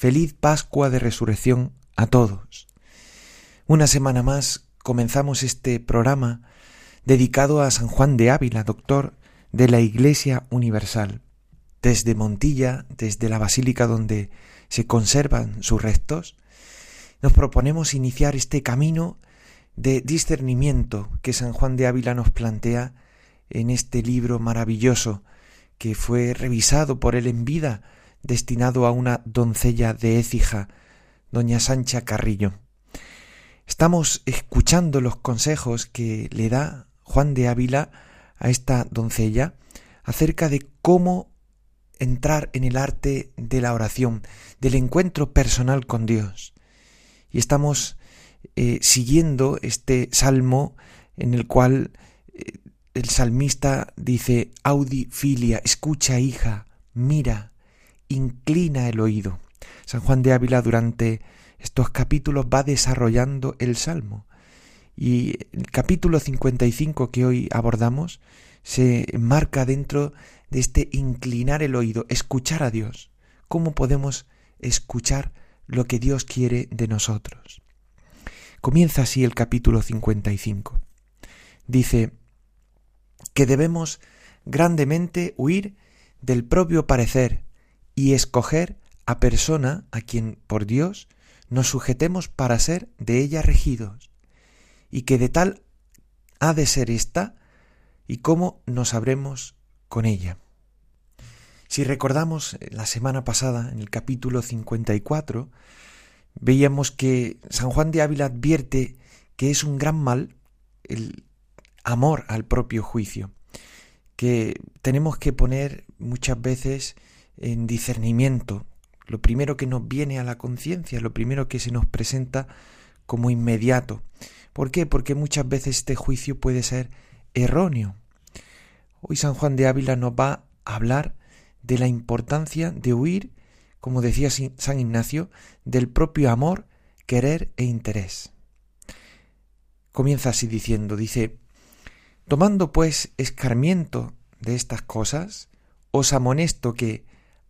Feliz Pascua de Resurrección a todos. Una semana más comenzamos este programa dedicado a San Juan de Ávila, doctor de la Iglesia Universal. Desde Montilla, desde la basílica donde se conservan sus restos, nos proponemos iniciar este camino de discernimiento que San Juan de Ávila nos plantea en este libro maravilloso que fue revisado por él en vida destinado a una doncella de Écija, doña Sancha Carrillo. Estamos escuchando los consejos que le da Juan de Ávila a esta doncella acerca de cómo entrar en el arte de la oración, del encuentro personal con Dios. Y estamos eh, siguiendo este salmo en el cual eh, el salmista dice, Audi filia, escucha hija, mira, inclina el oído. San Juan de Ávila durante estos capítulos va desarrollando el Salmo. Y el capítulo 55 que hoy abordamos se marca dentro de este inclinar el oído, escuchar a Dios. ¿Cómo podemos escuchar lo que Dios quiere de nosotros? Comienza así el capítulo 55. Dice que debemos grandemente huir del propio parecer y escoger a persona a quien por Dios nos sujetemos para ser de ella regidos, y que de tal ha de ser esta y cómo nos habremos con ella. Si recordamos eh, la semana pasada, en el capítulo 54, veíamos que San Juan de Ávila advierte que es un gran mal el amor al propio juicio, que tenemos que poner muchas veces en discernimiento, lo primero que nos viene a la conciencia, lo primero que se nos presenta como inmediato. ¿Por qué? Porque muchas veces este juicio puede ser erróneo. Hoy San Juan de Ávila nos va a hablar de la importancia de huir, como decía San Ignacio, del propio amor, querer e interés. Comienza así diciendo, dice, Tomando pues escarmiento de estas cosas, os amonesto que,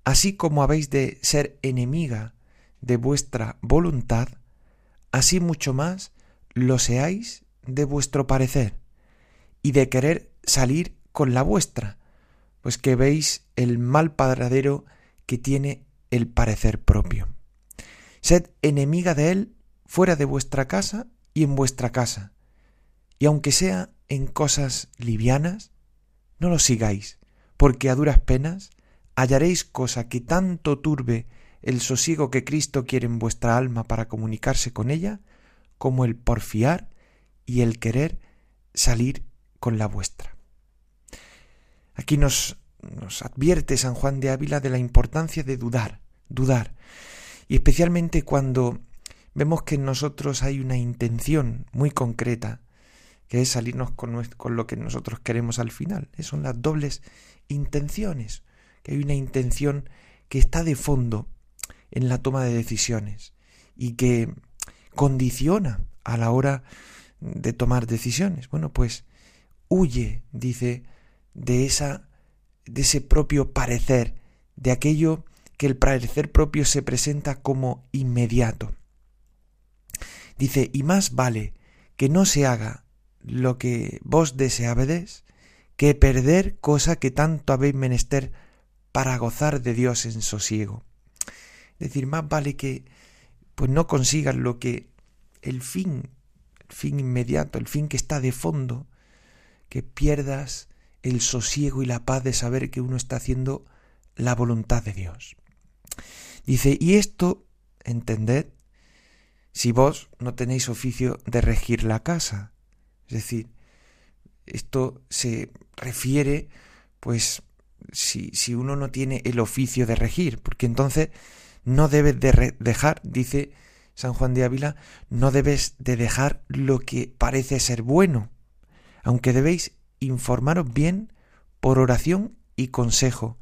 así como habéis de ser enemiga de vuestra voluntad, así mucho más lo seáis de vuestro parecer y de querer salir con la vuestra, pues que veis el mal padradero que tiene el parecer propio. Sed enemiga de él fuera de vuestra casa y en vuestra casa, y aunque sea en cosas livianas, no lo sigáis, porque a duras penas hallaréis cosa que tanto turbe el sosiego que Cristo quiere en vuestra alma para comunicarse con ella, como el porfiar y el querer salir con la vuestra. Aquí nos, advierte San Juan de Ávila de la importancia de dudar, dudar, y especialmente cuando vemos que en nosotros hay una intención muy concreta, que es salirnos con, con lo que nosotros queremos al final. Son las dobles intenciones que hay una intención que está de fondo en la toma de decisiones y que condiciona a la hora de tomar decisiones. Bueno, pues huye, dice, de esa de ese propio parecer, de aquello que el parecer propio se presenta como inmediato. Dice, y más vale que no se haga lo que vos deseábedes, que perder cosa que tanto habéis menester para gozar de Dios en sosiego. Es decir, más vale que pues no consigas lo que el fin, el fin inmediato, el fin que está de fondo, que pierdas el sosiego y la paz de saber que uno está haciendo la voluntad de Dios. Dice, y esto, entended, si vos no tenéis oficio de regir la casa. Es decir, esto se refiere pues si, si uno no tiene el oficio de regir, porque entonces no debes de dejar, dice San Juan de Ávila, no debes de dejar lo que parece ser bueno, aunque debéis informaros bien por oración y consejo,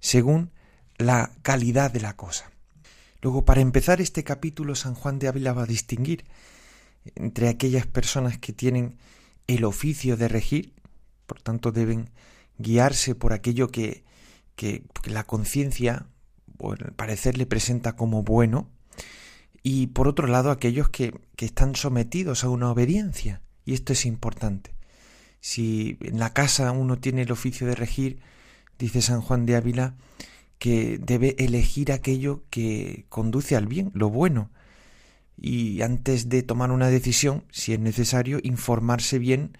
según la calidad de la cosa. Luego, para empezar este capítulo, San Juan de Ávila va a distinguir entre aquellas personas que tienen el oficio de regir, por tanto deben guiarse por aquello que, que, la conciencia el parecer le presenta como bueno, y por otro lado aquellos que, que están sometidos a una obediencia, y esto es importante. Si en la casa uno tiene el oficio de regir, dice San Juan de Ávila, que debe elegir aquello que conduce al bien, lo bueno, y antes de tomar una decisión, si es necesario, informarse bien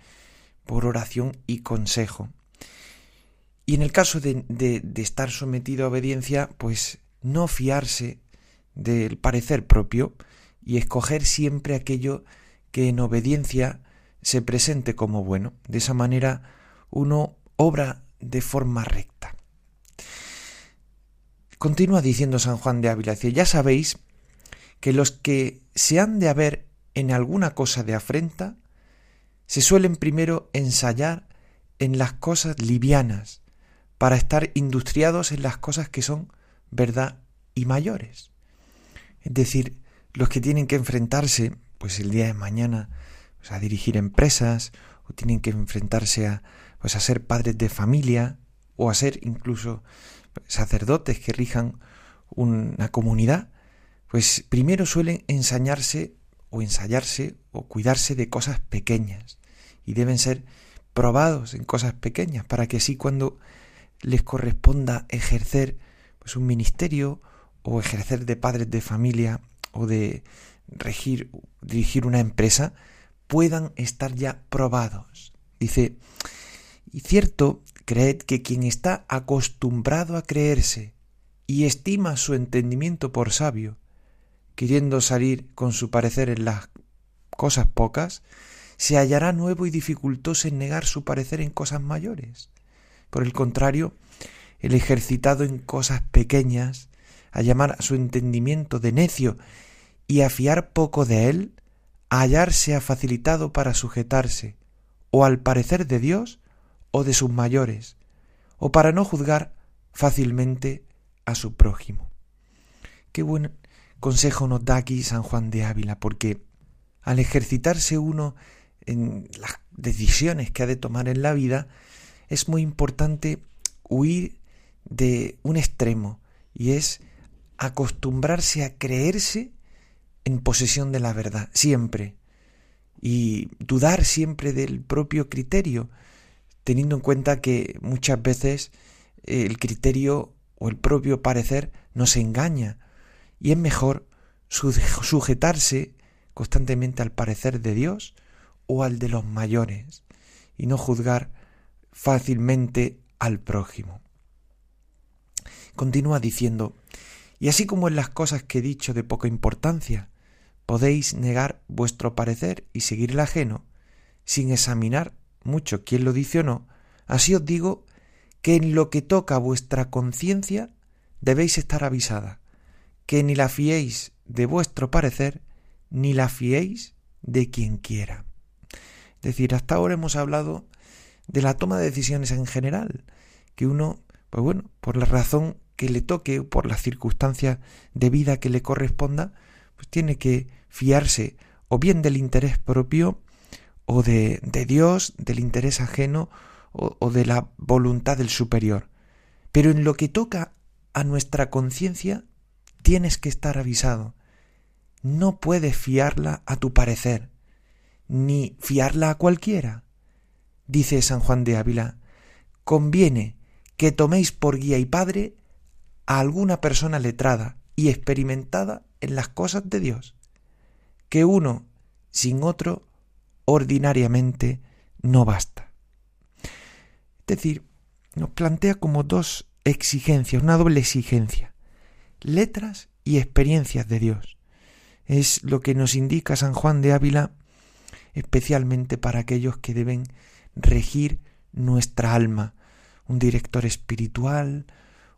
por oración y consejo. Y en el caso de, de, estar sometido a obediencia, pues no fiarse del parecer propio y escoger siempre aquello que en obediencia se presente como bueno. De esa manera uno obra de forma recta. Continúa diciendo San Juan de Ávila, ya sabéis que los que se han de haber en alguna cosa de afrenta, se suelen primero ensayar en las cosas livianas, para estar industriados en las cosas que son verdad y mayores. Es decir, los que tienen que enfrentarse, pues el día de mañana, pues, a dirigir empresas, o tienen que enfrentarse a, pues a ser padres de familia, o a ser incluso sacerdotes que rijan una comunidad, pues primero suelen ensañarse o ensayarse o cuidarse de cosas pequeñas y deben ser probados en cosas pequeñas para que así cuando les corresponda ejercer pues un ministerio o ejercer de padres de familia o de regir dirigir una empresa puedan estar ya probados. Dice, y cierto Creed que quien está acostumbrado a creerse y estima su entendimiento por sabio, queriendo salir con su parecer en las cosas pocas, se hallará nuevo y dificultoso en negar su parecer en cosas mayores. Por el contrario, el ejercitado en cosas pequeñas, a llamar a su entendimiento de necio y a fiar poco de él, a hallarse ha facilitado para sujetarse o al parecer de Dios o de sus mayores, o para no juzgar fácilmente a su prójimo. Qué buen consejo nos da aquí San Juan de Ávila, porque al ejercitarse uno en las decisiones que ha de tomar en la vida, es muy importante huir de un extremo, y es acostumbrarse a creerse en posesión de la verdad, siempre, y dudar siempre del propio criterio, teniendo en cuenta que muchas veces eh, el criterio o el propio parecer nos engaña. Y es mejor sujetarse constantemente al parecer de Dios o al de los mayores y no juzgar fácilmente al prójimo. Continúa diciendo, y así como en las cosas que he dicho de poca importancia, podéis negar vuestro parecer y seguir el ajeno, sin examinar mucho quién lo dice o no, así os digo que en lo que toca a vuestra conciencia debéis estar avisada, que ni la fiéis de vuestro parecer, ni la fiéis de quien quiera. Es decir, hasta ahora hemos hablado de la toma de decisiones en general, que uno, pues bueno, por la razón que le toque, por las circunstancias de vida que le corresponda, pues tiene que fiarse o bien del interés propio o de, de Dios, del interés ajeno o, o de la voluntad del superior. Pero en lo que toca a nuestra conciencia, tienes que estar avisado. No puedes fiarla a tu parecer, ni fiarla a cualquiera. Dice San Juan de Ávila, conviene que toméis por guía y padre a alguna persona letrada y experimentada en las cosas de Dios, que uno sin otro ordinariamente no basta. Es decir, nos plantea como dos exigencias, una doble exigencia, letras y experiencias de Dios. Es lo que nos indica San Juan de Ávila, especialmente para aquellos que deben regir nuestra alma, un director espiritual,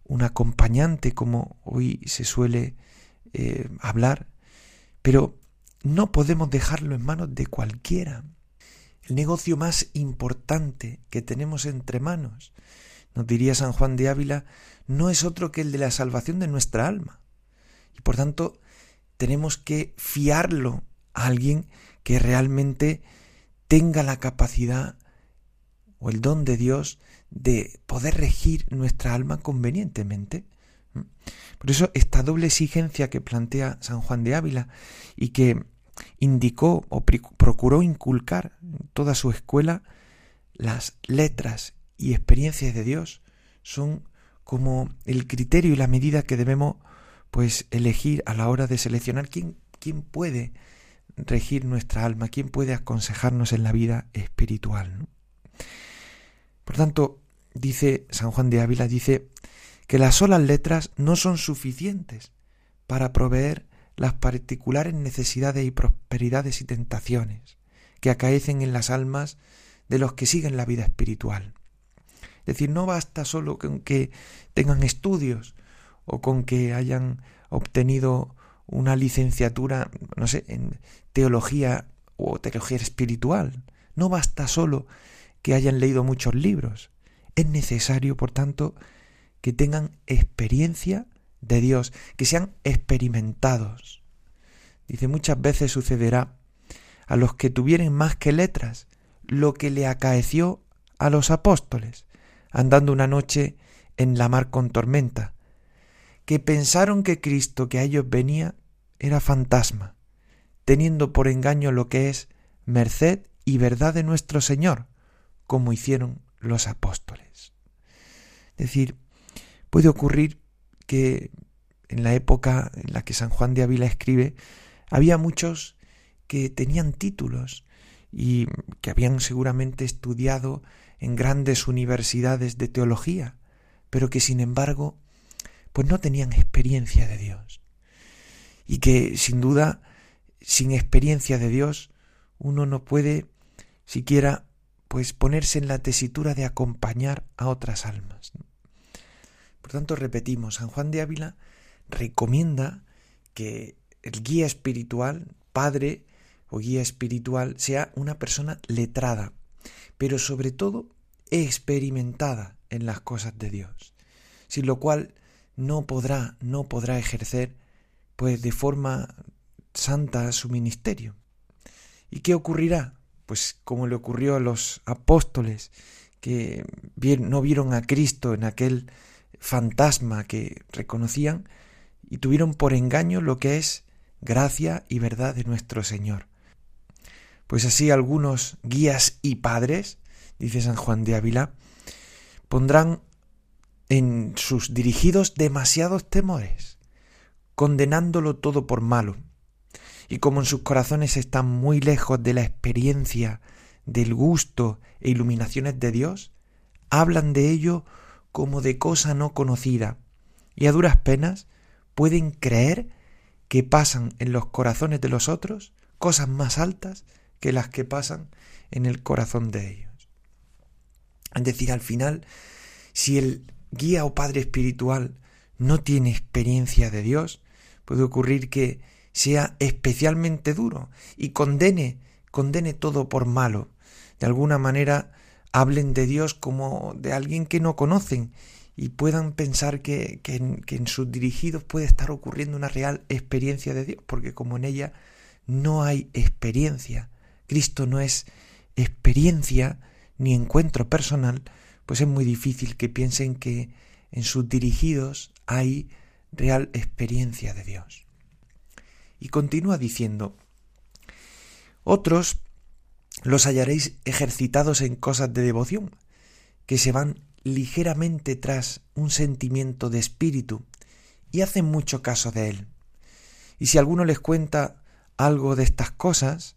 un acompañante, como hoy se suele eh, hablar, pero no podemos dejarlo en manos de cualquiera. El negocio más importante que tenemos entre manos, nos diría San Juan de Ávila, no es otro que el de la salvación de nuestra alma. Y por tanto, tenemos que fiarlo a alguien que realmente tenga la capacidad o el don de Dios de poder regir nuestra alma convenientemente. Por eso esta doble exigencia que plantea San Juan de Ávila y que indicó o procuró inculcar en toda su escuela, las letras y experiencias de Dios son como el criterio y la medida que debemos pues elegir a la hora de seleccionar quién, quién puede regir nuestra alma, quién puede aconsejarnos en la vida espiritual. Por tanto, dice San Juan de Ávila, dice que las solas letras no son suficientes para proveer las particulares necesidades y prosperidades y tentaciones que acaecen en las almas de los que siguen la vida espiritual. Es decir, no basta solo con que tengan estudios o con que hayan obtenido una licenciatura, no sé, en teología o teología espiritual. No basta solo que hayan leído muchos libros. Es necesario, por tanto, que tengan experiencia de Dios, que sean experimentados. Dice, muchas veces sucederá a los que tuvieren más que letras lo que le acaeció a los apóstoles, andando una noche en la mar con tormenta, que pensaron que Cristo que a ellos venía era fantasma, teniendo por engaño lo que es merced y verdad de nuestro Señor, como hicieron los apóstoles. Es decir, puede ocurrir que en la época en la que San Juan de Ávila escribe, había muchos que tenían títulos y que habían seguramente estudiado en grandes universidades de teología, pero que sin embargo pues no tenían experiencia de Dios. Y que sin duda sin experiencia de Dios uno no puede siquiera pues ponerse en la tesitura de acompañar a otras almas. Por tanto, repetimos, San Juan de Ávila recomienda que el guía espiritual, padre o guía espiritual, sea una persona letrada, pero sobre todo experimentada en las cosas de Dios, sin lo cual no podrá, no podrá ejercer pues de forma santa su ministerio. ¿Y qué ocurrirá? Pues como le ocurrió a los apóstoles que no vieron a Cristo en aquel fantasma que reconocían y tuvieron por engaño lo que es gracia y verdad de nuestro Señor. Pues así algunos guías y padres, dice San Juan de Ávila, pondrán en sus dirigidos demasiados temores, condenándolo todo por malo. Y como en sus corazones están muy lejos de la experiencia, del gusto e iluminaciones de Dios, hablan de ello como de cosa no conocida, y a duras penas pueden creer que pasan en los corazones de los otros cosas más altas que las que pasan en el corazón de ellos. Es decir, al final, si el guía o padre espiritual no tiene experiencia de Dios, puede ocurrir que sea especialmente duro y condene, condene todo por malo. De alguna manera hablen de Dios como de alguien que no conocen y puedan pensar que, en, sus dirigidos puede estar ocurriendo una real experiencia de Dios, porque como en ella no hay experiencia, Cristo no es experiencia ni encuentro personal, pues es muy difícil que piensen que en sus dirigidos hay real experiencia de Dios. Y continúa diciendo, otros los hallaréis ejercitados en cosas de devoción, que se van ligeramente tras un sentimiento de espíritu y hacen mucho caso de él. Y si alguno les cuenta algo de estas cosas,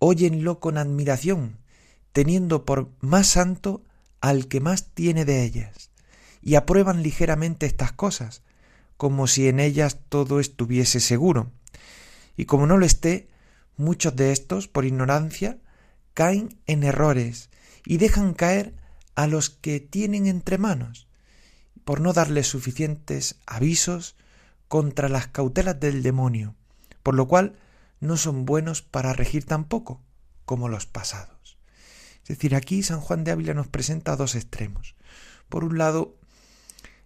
óyenlo con admiración, teniendo por más santo al que más tiene de ellas, y aprueban ligeramente estas cosas, como si en ellas todo estuviese seguro. Y como no lo esté, muchos de estos, por ignorancia, caen en errores y dejan caer a los que tienen entre manos, por no darles suficientes avisos contra las cautelas del demonio, por lo cual no son buenos para regir tampoco, como los pasados. Es decir, aquí San Juan de Ávila nos presenta dos extremos. Por un lado,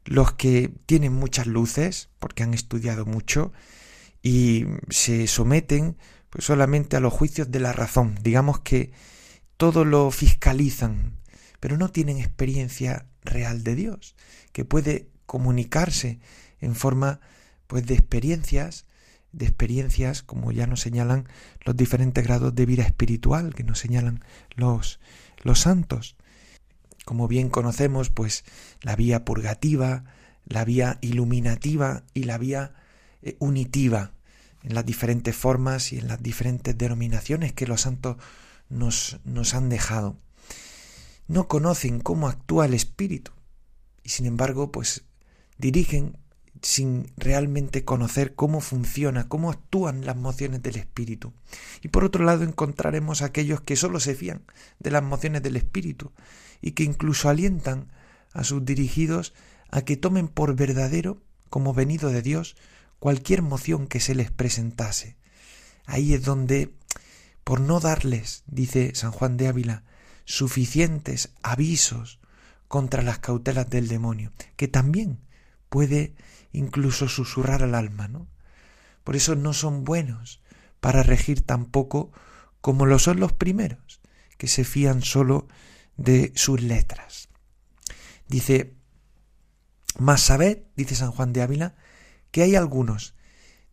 los que tienen muchas luces, porque han estudiado mucho, y se someten pues, solamente a los juicios de la razón. Digamos que todo lo fiscalizan, pero no tienen experiencia real de Dios, que puede comunicarse en forma pues de experiencias, de experiencias como ya nos señalan los diferentes grados de vida espiritual que nos señalan los los santos. Como bien conocemos, pues la vía purgativa, la vía iluminativa y la vía eh, unitiva en las diferentes formas y en las diferentes denominaciones que los santos nos, nos han dejado. No conocen cómo actúa el Espíritu y sin embargo pues dirigen sin realmente conocer cómo funciona, cómo actúan las mociones del Espíritu. Y por otro lado encontraremos aquellos que sólo se fían de las mociones del Espíritu y que incluso alientan a sus dirigidos a que tomen por verdadero, como venido de Dios, cualquier moción que se les presentase. Ahí es donde, por no darles, dice San Juan de Ávila, suficientes avisos contra las cautelas del demonio, que también puede incluso susurrar al alma, ¿no? Por eso no son buenos para regir tampoco como lo son los primeros, que se fían solo de sus letras. Dice, mas sabed, dice San Juan de Ávila, que hay algunos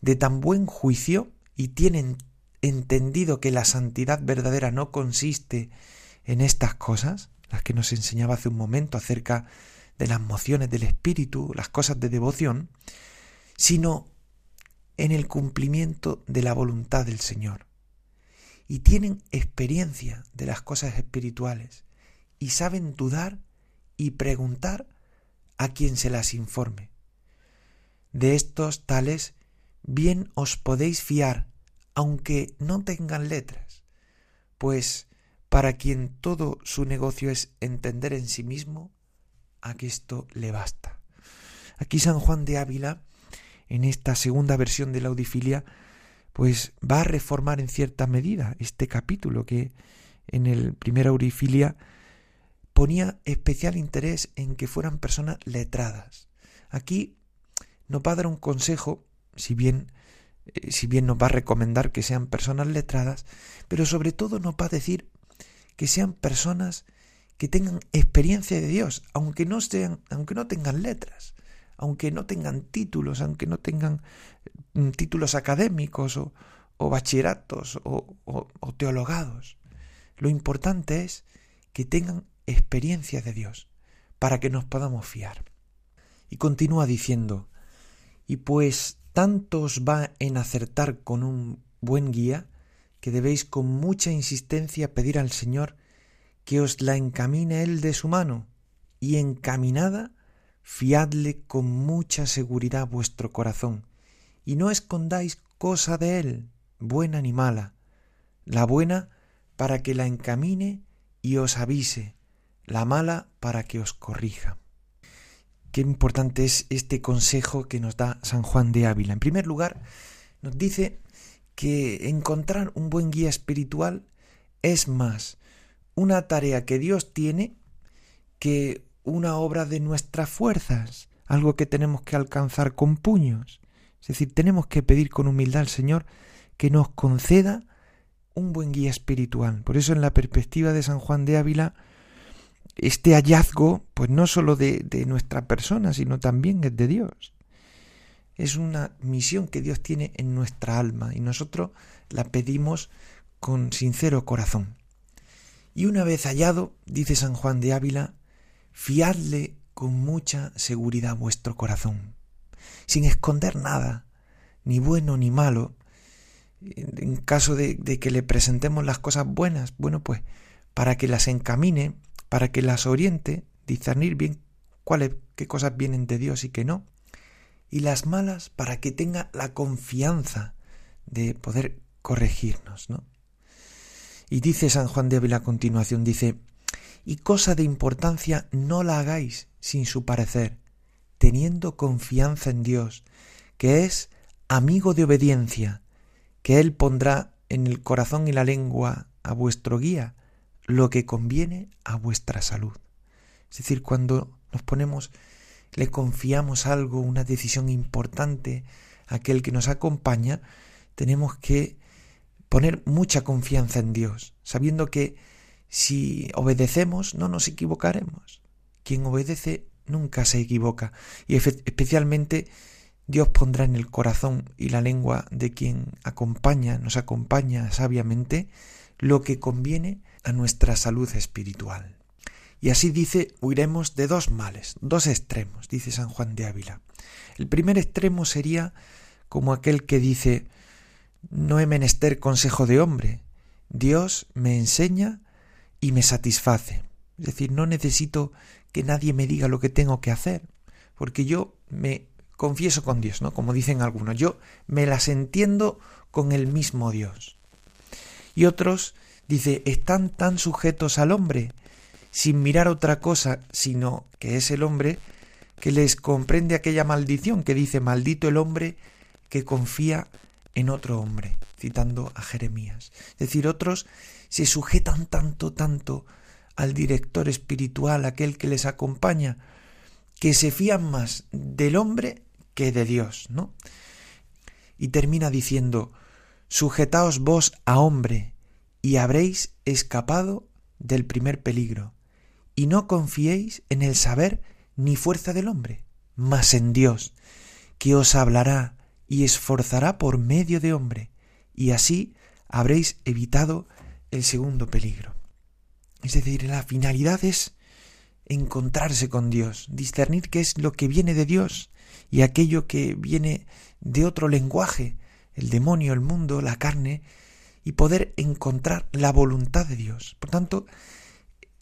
de tan buen juicio y tienen entendido que la santidad verdadera no consiste en estas cosas, las que nos enseñaba hace un momento acerca de las mociones del espíritu, las cosas de devoción, sino en el cumplimiento de la voluntad del Señor. Y tienen experiencia de las cosas espirituales y saben dudar y preguntar a quien se las informe. De estos tales bien os podéis fiar, aunque no tengan letras, pues para quien todo su negocio es entender en sí mismo, a que esto le basta. Aquí San Juan de Ávila, en esta segunda versión de la audifilia, pues va a reformar en cierta medida este capítulo que en el primer audifilia ponía especial interés en que fueran personas letradas. Aquí nos va a dar un consejo, si bien eh, si bien nos va a recomendar que sean personas letradas, pero sobre todo nos va a decir que sean personas que tengan experiencia de Dios, aunque no sean, aunque no tengan letras, aunque no tengan títulos, aunque no tengan mm, títulos académicos o, bachilleratos o, o teologados. Lo importante es que tengan experiencia de Dios para que nos podamos fiar. Y continúa diciendo, y pues tanto os va en acertar con un buen guía, que debéis con mucha insistencia pedir al Señor que os la encamine él de su mano, y encaminada, fiadle con mucha seguridad vuestro corazón, y no escondáis cosa de él, buena ni mala, la buena para que la encamine y os avise, la mala para que os corrija. Qué importante es este consejo que nos da San Juan de Ávila. En primer lugar, nos dice que encontrar un buen guía espiritual es más una tarea que Dios tiene que una obra de nuestras fuerzas, algo que tenemos que alcanzar con puños. Es decir, tenemos que pedir con humildad al Señor que nos conceda un buen guía espiritual. Por eso en la perspectiva de San Juan de Ávila, este hallazgo, pues no sólo de, de nuestra persona, sino también es de Dios. Es una misión que Dios tiene en nuestra alma y nosotros la pedimos con sincero corazón. Y una vez hallado, dice San Juan de Ávila, fiadle con mucha seguridad vuestro corazón, sin esconder nada, ni bueno ni malo. En caso de, que le presentemos las cosas buenas, bueno, pues para que las encamine, para que las oriente, discernir bien cuáles, qué cosas vienen de Dios y qué no, y las malas para que tenga la confianza de poder corregirnos, ¿no? Y dice San Juan de Ávila a continuación, dice, y cosa de importancia no la hagáis sin su parecer, teniendo confianza en Dios, que es amigo de obediencia, que Él pondrá en el corazón y la lengua a vuestro guía lo que conviene a vuestra salud. Es decir, cuando nos ponemos, le confiamos algo, una decisión importante a aquel que nos acompaña, tenemos que poner mucha confianza en Dios, sabiendo que si obedecemos no nos equivocaremos. Quien obedece nunca se equivoca y especialmente Dios pondrá en el corazón y la lengua de quien acompaña, nos acompaña sabiamente, lo que conviene a nuestra salud espiritual. Y así dice, huiremos de dos males, dos extremos, dice San Juan de Ávila. El primer extremo sería como aquel que dice, no he menester consejo de hombre, Dios me enseña y me satisface. Es decir, no necesito que nadie me diga lo que tengo que hacer, porque yo me confieso con Dios, ¿no? Como dicen algunos, yo me las entiendo con el mismo Dios. Y otros, dice, están tan sujetos al hombre, sin mirar otra cosa, sino que es el hombre, que les comprende aquella maldición que dice, maldito el hombre que confía en otro hombre, citando a Jeremías. Es decir, otros se sujetan tanto, tanto al director espiritual, aquel que les acompaña, que se fían más del hombre que de Dios, ¿no? Y termina diciendo, sujetaos vos a hombre, y habréis escapado del primer peligro, y no confiéis en el saber ni fuerza del hombre, mas en Dios, que os hablará y esforzará por medio de hombre, y así habréis evitado el segundo peligro. Es decir, la finalidad es encontrarse con Dios, discernir qué es lo que viene de Dios y aquello que viene de otro lenguaje, el demonio, el mundo, la carne, y poder encontrar la voluntad de Dios. Por tanto,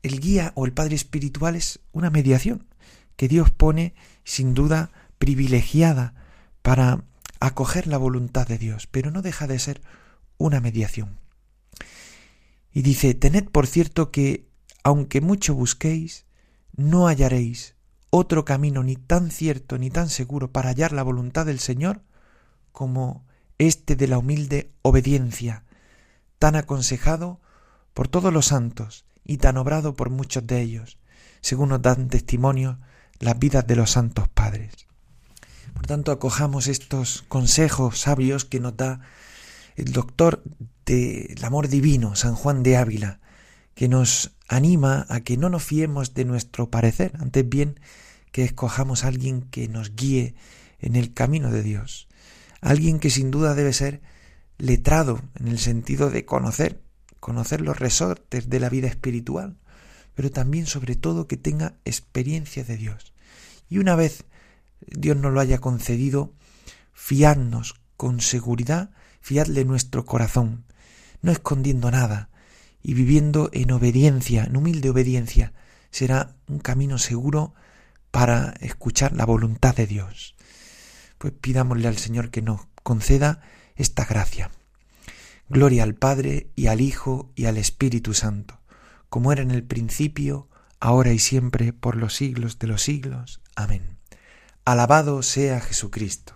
el guía o el Padre Espiritual es una mediación que Dios pone sin duda privilegiada para acoger la voluntad de Dios, pero no deja de ser una mediación. Y dice, tened por cierto que, aunque mucho busquéis, no hallaréis otro camino ni tan cierto ni tan seguro para hallar la voluntad del Señor como este de la humilde obediencia, tan aconsejado por todos los santos y tan obrado por muchos de ellos, según nos dan testimonio las vidas de los santos padres. Por tanto, acojamos estos consejos sabios que nos da el doctor del amor divino, San Juan de Ávila, que nos anima a que no nos fiemos de nuestro parecer, antes bien que escojamos a alguien que nos guíe en el camino de Dios, alguien que sin duda debe ser letrado en el sentido de conocer, conocer los resortes de la vida espiritual, pero también sobre todo que tenga experiencia de Dios. Y una vez Dios nos lo haya concedido, fiarnos con seguridad fiadle nuestro corazón, no escondiendo nada, y viviendo en obediencia, en humilde obediencia, será un camino seguro para escuchar la voluntad de Dios. Pues pidámosle al Señor que nos conceda esta gracia. Gloria al Padre y al Hijo y al Espíritu Santo, como era en el principio, ahora y siempre, por los siglos de los siglos. Amén. Alabado sea Jesucristo.